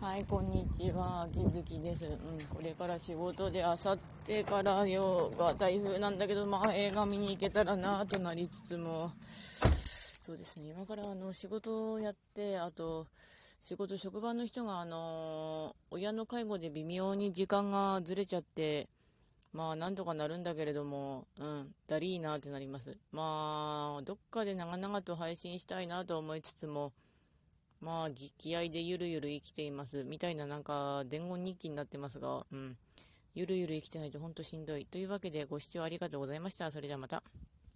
はい、こんにちは。きづきです。うん、これから仕事で、あさってからよが台風なんだけど、まあ映画見に行けたらなとなりつつも、そうですね、今からあの仕事をやって、あと、仕事、職場の人があの親の介護で微妙に時間がずれちゃって、まあ、なんとかなるんだけれども、うん、だりーなってなります。まあ、どっかで長々と配信したいなと思いつつも、まあ、気合でゆるゆる生きています。みたいななんか、伝言日記になってますが、うん。ゆるゆる生きてないとほんとしんどい。というわけで、ご視聴ありがとうございました。それではまた。